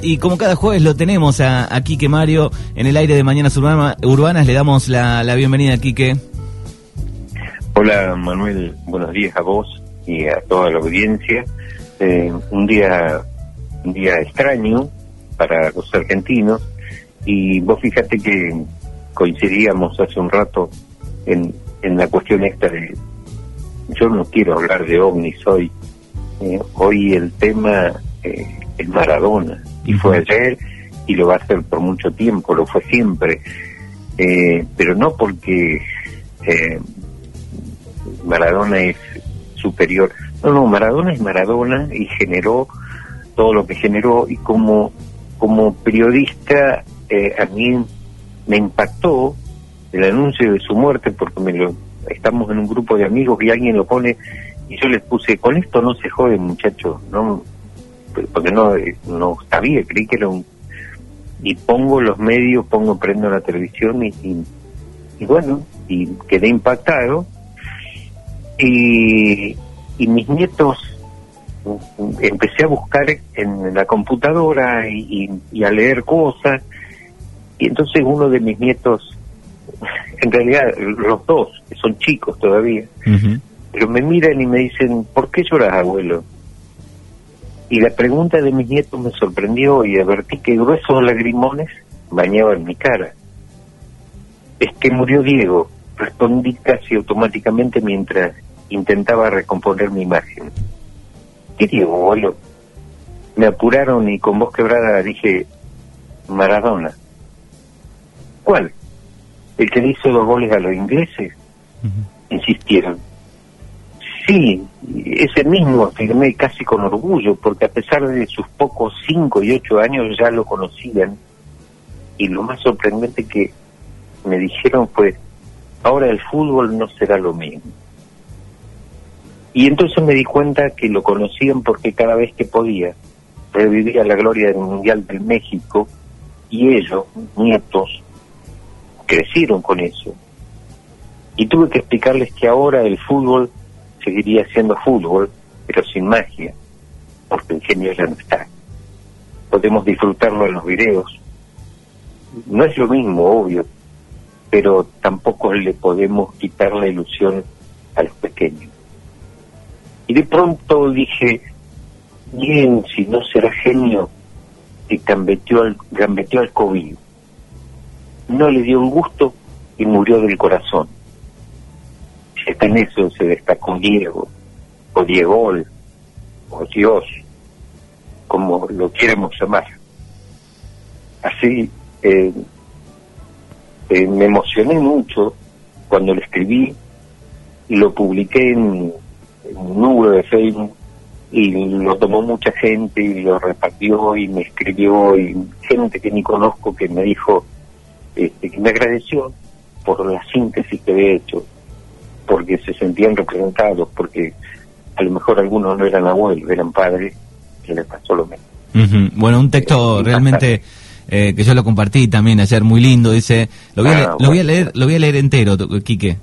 Y como cada jueves lo tenemos a, a Quique Mario en el aire de Mañanas Urbanas, le damos la, bienvenida a Quique. Hola Manuel, buenos días a vos y a toda la audiencia. Eh, un día un día extraño para los argentinos y vos fíjate que coincidíamos hace un rato en, en la cuestión esta de yo no quiero hablar de ovnis hoy. Eh, hoy el tema eh, es Maradona y fue ayer y lo va a hacer por mucho tiempo, lo fue siempre, eh, pero no porque eh, Maradona es superior, no, no, Maradona es Maradona y generó todo lo que generó y como, como periodista eh, a mí me impactó el anuncio de su muerte porque me lo, estamos en un grupo de amigos y alguien lo pone y yo les puse, con esto no se jode muchachos, no porque no, no sabía, creí que era un... Y pongo los medios, pongo, prendo la televisión y, y, bueno, y quedé impactado. Y, y mis nietos, empecé a buscar en la computadora y, y, a leer cosas. Y entonces uno de mis nietos, en realidad los dos, que son chicos todavía, pero me miran y me dicen, ¿por qué lloras, abuelo? Y la pregunta de mis nietos me sorprendió y advertí que gruesos lagrimones bañaban mi cara. Es que murió Diego, respondí casi automáticamente mientras intentaba recomponer mi imagen. ¿Qué Diego, boludo? Me apuraron y con voz quebrada dije, Maradona. ¿Cuál? ¿El que le hizo dos goles a los ingleses? Insistieron. Sí, ese mismo afirmé casi con orgullo, porque a pesar de sus pocos cinco y ocho años ya lo conocían. Y lo más sorprendente que me dijeron fue, ahora el fútbol no será lo mismo. Y entonces me di cuenta que lo conocían porque cada vez que podía, revivía la gloria del Mundial del México y ellos, nietos, crecieron con eso. Y tuve que explicarles que ahora el fútbol seguiría siendo fútbol, pero sin magia, porque el genio ya no está. Podemos disfrutarlo en los videos. No es lo mismo, obvio, pero tampoco le podemos quitar la ilusión a los pequeños. Y de pronto dije, bien, si no será genio, y gambeteó al, al COVID. No le dio un gusto y murió del corazón en eso se destacó Diego, o Diego, o Dios, como lo queremos llamar. Así, eh, eh, me emocioné mucho cuando lo escribí y lo publiqué en, un número de Facebook y lo tomó mucha gente y lo repartió y me escribió y gente que ni conozco que me dijo este, que me agradeció por la síntesis que había hecho porque se sentían representados, porque a lo mejor algunos no eran abuelos, eran padres, que les pasó lo mismo. Bueno, un texto realmente eh, que yo lo compartí también ayer, muy lindo, dice, lo voy, a, ah, lo voy a leer, lo voy a leer entero, Quique.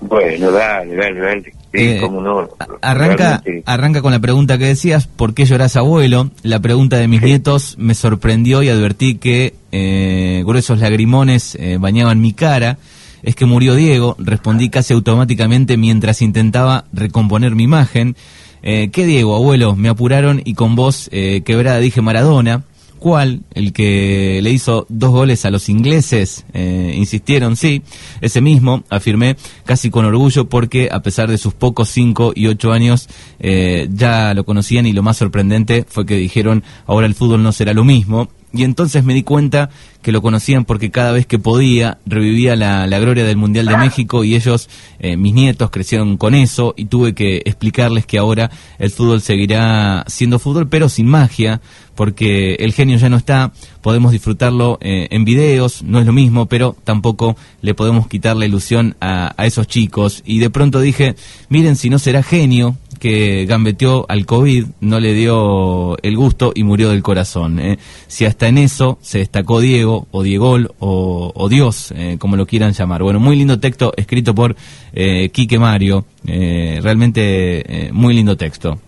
Bueno, dale, dale, dale. Eh, no, arranca, arranca con la pregunta que decías, ¿por qué llorás abuelo? La pregunta de mis nietos me sorprendió y advertí que eh, gruesos lagrimones eh, bañaban mi cara es que murió Diego, respondí casi automáticamente mientras intentaba recomponer mi imagen. Eh, ¿Qué Diego, abuelo? Me apuraron y con voz eh, quebrada dije Maradona. ¿Cuál? El que le hizo dos goles a los ingleses. Eh, insistieron, sí, ese mismo, afirmé casi con orgullo porque a pesar de sus pocos cinco y ocho años ya lo conocían y lo más sorprendente fue que dijeron ahora el fútbol no será lo mismo y entonces me di cuenta que lo conocían porque cada vez que podía revivía la, gloria del Mundial de México y ellos, eh, mis nietos, crecieron con eso y tuve que explicarles que ahora el fútbol seguirá siendo fútbol, pero sin magia, porque el genio ya no está, podemos disfrutarlo eh, en videos, no es lo mismo, pero tampoco le podemos quitar la ilusión a, a esos chicos. Y de pronto dije, miren si no será genio, que gambeteó al COVID, no le dio el gusto y murió del corazón. ¿eh? Si hasta en eso se destacó Diego, o Diegol, o, Dios, eh, como lo quieran llamar. Bueno, muy lindo texto escrito por eh, Quique Mario, eh, realmente muy lindo texto.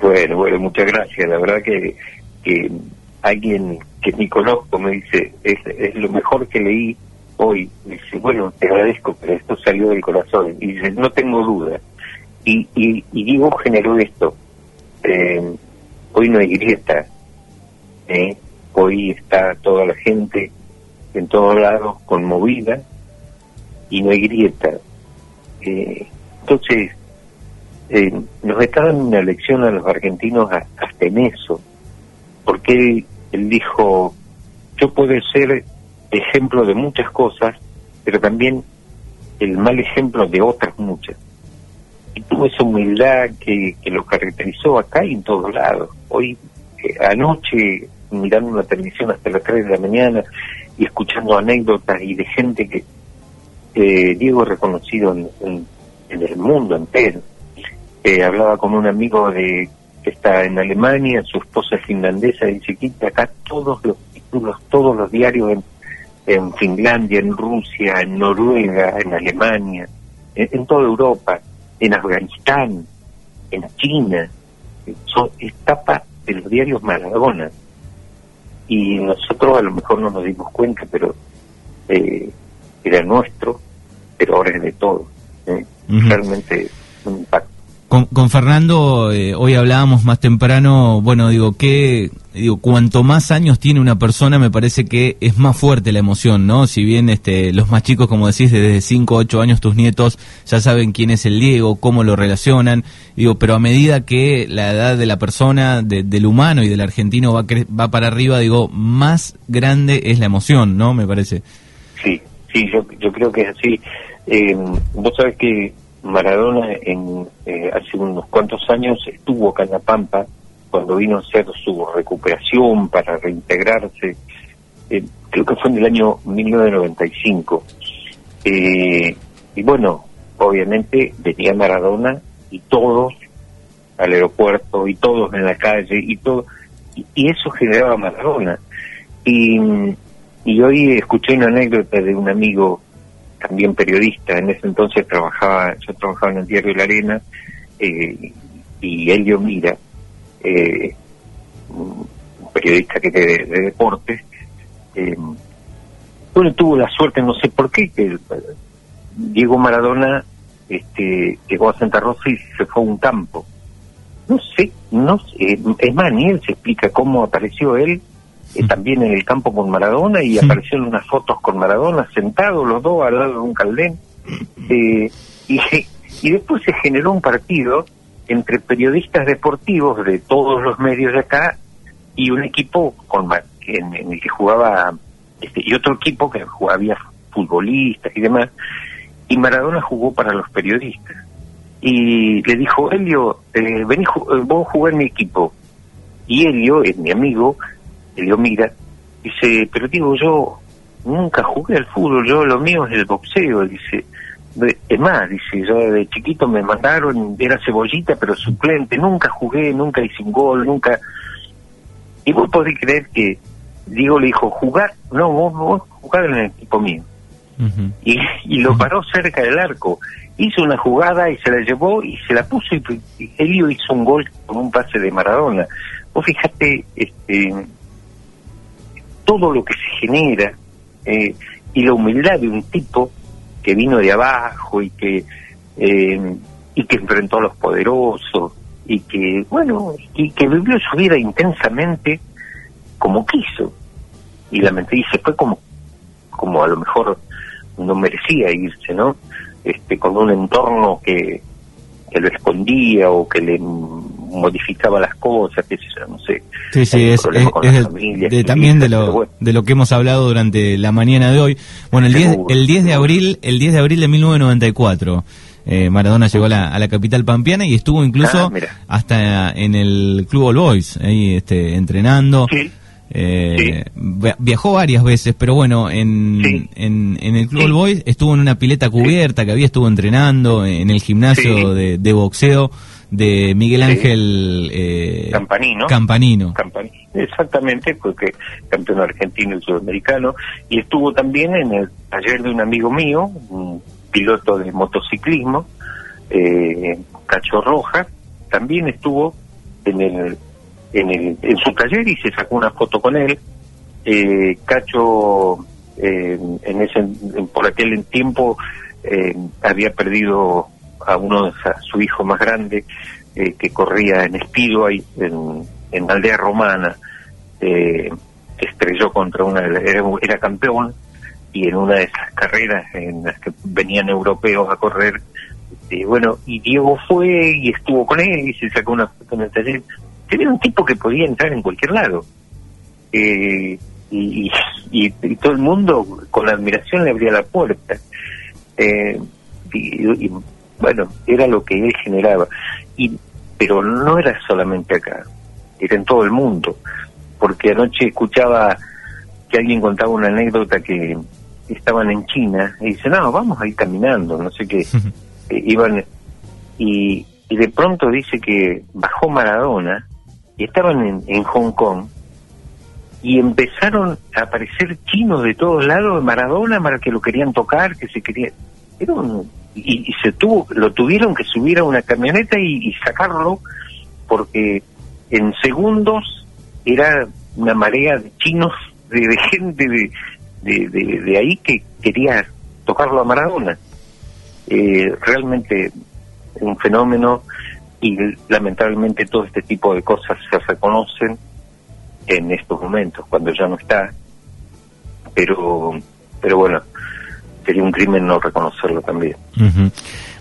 Bueno, bueno, muchas gracias. La verdad que, que alguien que ni conozco me dice, es, es lo mejor que leí hoy. Dice, bueno, te agradezco, pero esto salió del corazón. Y dice, no tengo duda. Y, y, Diego generó esto. Eh, hoy no hay grieta. ¿eh? Hoy está toda la gente en todos lados conmovida y no hay grieta. Eh, entonces, nos está dando una lección a los argentinos hasta en eso, porque él, dijo, yo puedo ser ejemplo de muchas cosas, pero también el mal ejemplo de otras muchas. Y tuvo esa humildad que, que lo caracterizó acá y en todos lados. Hoy, eh, anoche, mirando una televisión hasta las 3 de la mañana y escuchando anécdotas y de gente que Diego es reconocido en, el mundo entero. Eh, hablaba con un amigo de que está en Alemania, su esposa es finlandesa, dice que acá todos los títulos, todos los diarios en, en Finlandia, en Rusia, en Noruega, en Alemania, en, toda Europa, en Afganistán, en China, son etapas de los diarios Maradona. Y nosotros a lo mejor no nos dimos cuenta, pero eh, era nuestro, pero ahora es de todo. ¿eh? Realmente un impacto. Con, Fernando, eh, hoy hablábamos más temprano, bueno, digo, que digo, cuanto más años tiene una persona, me parece que es más fuerte la emoción, ¿no? Si bien este, los más chicos, como decís, desde 5 o 8 años tus nietos ya saben quién es el Diego, cómo lo relacionan, digo, pero a medida que la edad de la persona, del humano y del argentino va, va para arriba, digo, más grande es la emoción, ¿no? Me parece. Sí, sí, yo, yo creo que es así. Eh, vos sabés que Maradona en, eh, hace unos cuantos años estuvo acá en La Pampa cuando vino a hacer su recuperación para reintegrarse. Eh, creo que fue en el año 1995. Eh, y bueno, obviamente venía Maradona y todos al aeropuerto y todos en la calle y todo. Y, eso generaba Maradona. Y, y hoy escuché una anécdota de un amigo también periodista, en ese entonces trabajaba, yo trabajaba en el diario La Arena, eh, y Elio Mira, eh, un periodista que de, de deportes, eh, bueno, tuvo la suerte, no sé por qué, que Diego Maradona este, llegó a Santa Rosa y se fue a un campo. No sé, no sé, es más, ni él se explica cómo apareció él eh, también en el campo con Maradona y aparecieron unas fotos con Maradona sentados los dos al lado de un caldén. Eh, y, y después se generó un partido entre periodistas deportivos de todos los medios de acá y un equipo con en, el que jugaba este, y otro equipo que jugaba, había futbolistas y demás y Maradona jugó para los periodistas. Y le dijo Elio eh, vení eh, vos jugar en mi equipo y Elio es mi amigo Elio mira, dice, pero digo, yo nunca jugué al fútbol, yo lo mío es el boxeo, dice, es más, dice, yo de chiquito me mandaron, era cebollita, pero suplente, nunca jugué, nunca hice un gol, nunca... Y vos podés creer que Diego le dijo, jugar, no, vos, vos jugar en el equipo mío. y, y, lo paró cerca del arco. Hizo una jugada y se la llevó y se la puso y, y Elio hizo un gol con un pase de Maradona. Vos fijate, este, todo lo que se genera eh, y la humildad de un tipo que vino de abajo y que eh, y que enfrentó a los poderosos y que bueno y que vivió su vida intensamente como quiso. Y la mente se fue como como a lo mejor no merecía irse no este con un entorno que que lo escondía o que le modificaba las cosas, qué sé yo, no sé. Sí, sí, es, también de lo, de lo que hemos hablado durante la mañana de hoy. Bueno, el 10, el 10 de abril, el 10 de abril de 1994. Eh, Maradona llegó a la, a la, capital pampeana y estuvo incluso ah, hasta en el Club All Boys, ahí este, entrenando. Eh, viajó varias veces, pero bueno, en, en, el Club All Boys estuvo en una pileta cubierta que había, estuvo entrenando en el gimnasio de, de boxeo de Miguel Ángel eh, Campanino. Campanino. Exactamente, porque campeón argentino y sudamericano. Y estuvo también en el taller de un amigo mío, un piloto de motociclismo, eh, Cacho Roja. También estuvo en el en, el, en su taller y se sacó una foto con él. Eh, Cacho, eh, en ese, por aquel tiempo, eh, había perdido a uno de su hijo más grande, que corría en Speedway, en, en Aldea Romana. estrelló contra una, era, era campeón y en una de esas carreras en las que venían europeos a correr, este, bueno, y Diego fue y estuvo con él y se sacó una foto en el taller. Era un tipo que podía entrar en cualquier lado. Eh, y, y, todo el mundo con admiración le abría la puerta. Eh, y, bueno, era lo que él generaba. Y, pero no era solamente acá, era en todo el mundo. Porque anoche escuchaba que alguien contaba una anécdota que estaban en China y dice, no, vamos a ir caminando, no sé qué. Eh, iban y, y de pronto dice que bajó Maradona y estaban en, Hong Kong y empezaron a aparecer chinos de todos lados, Maradona, para que lo querían tocar, que se quería... Era y, se tuvo, lo tuvieron que subir a una camioneta y, sacarlo porque en segundos era una marea de chinos, de, gente de, de, de, ahí que quería tocarlo a Maradona. Eh, realmente un fenómeno y lamentablemente todo este tipo de cosas se reconocen en estos momentos cuando ya no está pero pero bueno sería un crimen no reconocerlo también.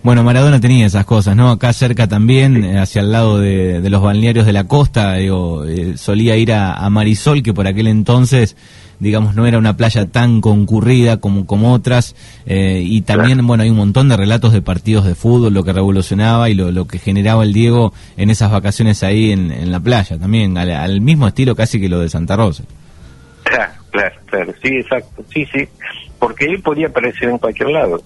Bueno, Maradona tenía esas cosas, ¿no? Acá cerca también, eh, hacia el lado de, los balnearios de la costa, digo, eh, solía ir a Marisol, que por aquel entonces digamos, no era una playa tan concurrida como, como otras, eh, y también, bueno, hay un montón de relatos de partidos de fútbol, lo que revolucionaba y lo, lo que generaba el Diego en esas vacaciones ahí en, en la playa, también, al, mismo estilo casi que lo de Santa Rosa. Claro, claro, claro, sí, exacto, sí, sí, porque él podía aparecer en cualquier lado,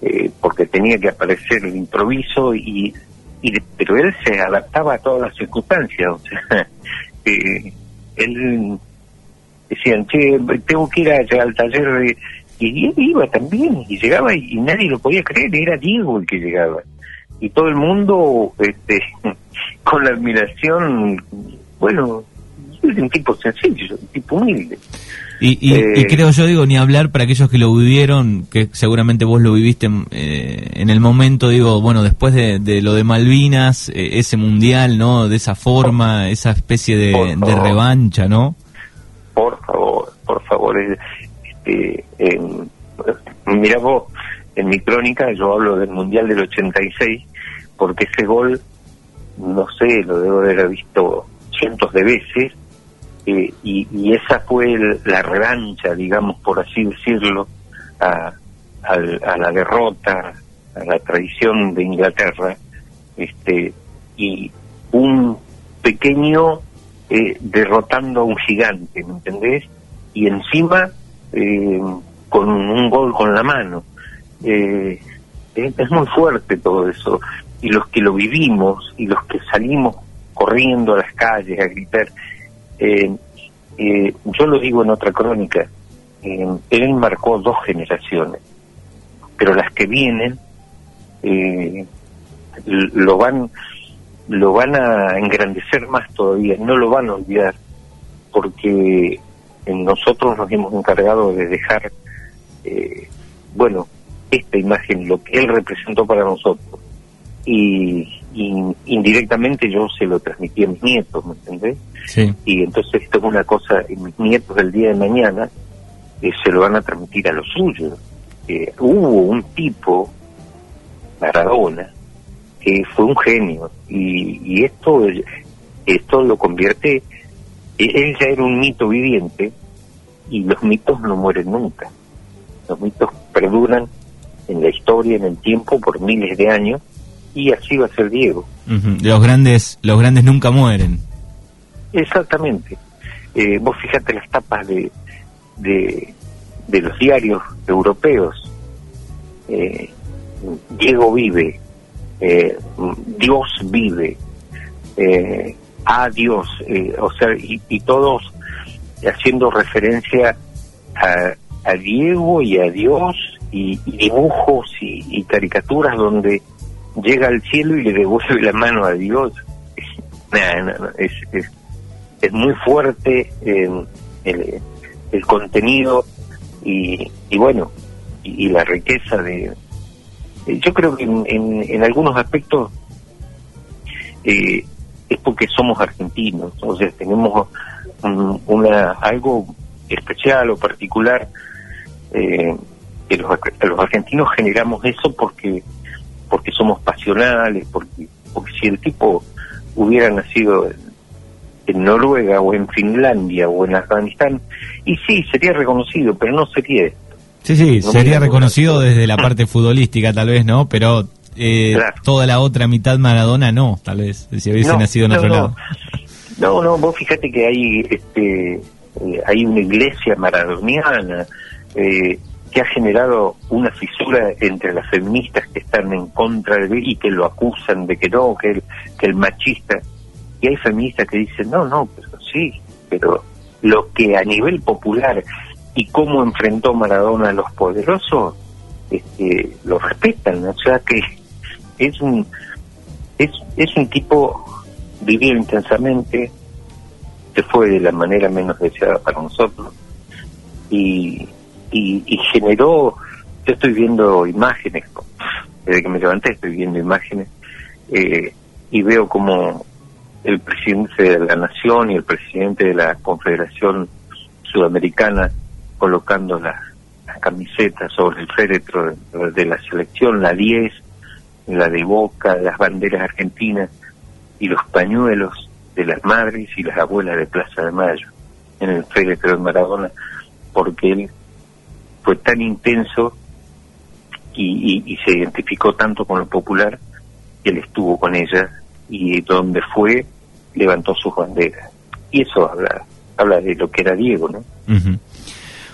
eh, porque tenía que aparecer el improviso y, y pero él se adaptaba a todas las circunstancias, o sea, eh, él decían, che, tengo que ir a, al taller Y Diego iba también, y llegaba y, nadie lo podía creer, era Diego el que llegaba. Y todo el mundo, este, con la admiración, bueno, es un tipo sencillo, un tipo humilde. Y, y, eh, creo yo, digo, ni hablar para aquellos que lo vivieron, que seguramente vos lo viviste eh, en el momento, digo, bueno, después de, lo de Malvinas, eh, ese mundial, ¿no? De esa forma, esa especie de, de revancha, ¿no? por favor, por favor. Este, mira vos, en mi crónica yo hablo del Mundial del 86, porque ese gol, no sé, lo debo haber visto cientos de veces, eh, y, esa fue la revancha, digamos, por así decirlo, a, a, la derrota, a la traición de Inglaterra, este, y un pequeño eh, derrotando a un gigante, ¿me entendés? Y encima eh, con un gol con la mano. Eh, es muy fuerte todo eso. Y los que lo vivimos y los que salimos corriendo a las calles a gritar, yo lo digo en otra crónica, él marcó dos generaciones, pero las que vienen lo van lo van a engrandecer más todavía, no lo van a olvidar, porque nosotros nos hemos encargado de dejar, eh, bueno, esta imagen, lo que él representó para nosotros. Y, indirectamente yo se lo transmití a mis nietos, ¿me entendés? Sí. Y entonces esto es una cosa, y mis nietos del día de mañana eh, se lo van a transmitir a los suyos. Eh, hubo un tipo, Maradona, que fue un genio y, esto esto lo convierte e, él ya era un mito viviente y los mitos no mueren nunca los mitos perduran en la historia en el tiempo por miles de años y así va a ser Diego. Los grandes los grandes nunca mueren. Exactamente. Eh, vos fíjate las tapas de de, de los diarios europeos. Eh, Diego vive eh, Dios vive, eh, a Dios, eh, o sea, y, todos haciendo referencia a, Diego y a Dios y, dibujos y, caricaturas donde llega al cielo y le devuelve la mano a Dios. es, es, muy fuerte el, el, contenido y, y bueno, y, la riqueza de... Yo creo que en, en, algunos aspectos eh, es porque somos argentinos, o sea, tenemos una algo especial o particular eh, que los argentinos generamos eso porque porque somos pasionales, porque porque si el tipo hubiera nacido en Noruega o en Finlandia o en Afganistán, y sí, sería reconocido, pero no sería Sí, sí, sería reconocido desde la parte futbolística tal vez, ¿no? Pero eh, toda la otra mitad Maradona no, tal vez, si hubiese nacido en otro lado. No, no, vos fíjate que hay, este, eh, hay una iglesia maradoniana eh, que ha generado una fisura entre las feministas que están en contra de él y que lo acusan de que no, que el, que el machista. Y hay feministas que dicen, no, no, pero sí, pero lo que a nivel popular y cómo enfrentó Maradona a los poderosos, este, lo respetan, o sea que es un es, es un tipo vivió intensamente, se fue de la manera menos deseada para nosotros y, y, generó, yo estoy viendo imágenes, desde que me levanté estoy viendo imágenes eh, y veo como el presidente de la nación y el presidente de la Confederación Sudamericana colocando las, camisetas sobre el féretro de, la selección, la 10, la de Boca, las banderas argentinas y los pañuelos de las madres y las abuelas de Plaza de Mayo en el féretro de Maradona, porque él fue tan intenso y, y, se identificó tanto con lo popular que él estuvo con ella y donde fue levantó sus banderas. Y eso habla, habla de lo que era Diego, ¿no?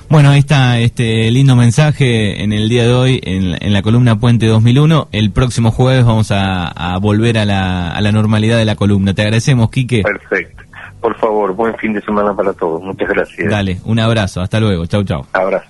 Bueno, ahí está este lindo mensaje en el día de hoy en, la columna Puente 2001. El próximo jueves vamos a, volver a la, a la, normalidad de la columna. Te agradecemos, Quique. Perfecto. Por favor, buen fin de semana para todos. Muchas gracias. Dale, un abrazo. Hasta luego. Chau, chau. Abrazo.